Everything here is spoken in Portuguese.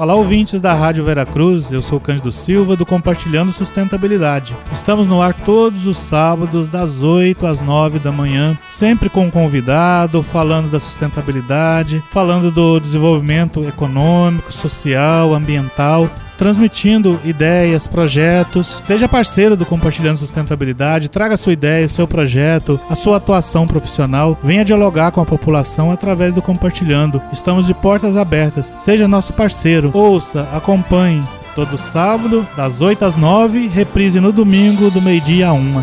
Olá, ouvintes da Rádio Veracruz, eu sou o Cândido Silva do Compartilhando Sustentabilidade. Estamos no ar todos os sábados, das 8 às 9 da manhã, sempre com um convidado, falando da sustentabilidade, falando do desenvolvimento econômico, social, ambiental transmitindo ideias, projetos. Seja parceiro do Compartilhando Sustentabilidade, traga sua ideia, seu projeto, a sua atuação profissional. Venha dialogar com a população através do Compartilhando. Estamos de portas abertas. Seja nosso parceiro. Ouça, acompanhe. Todo sábado, das 8 às 9, reprise no domingo, do meio-dia a 1.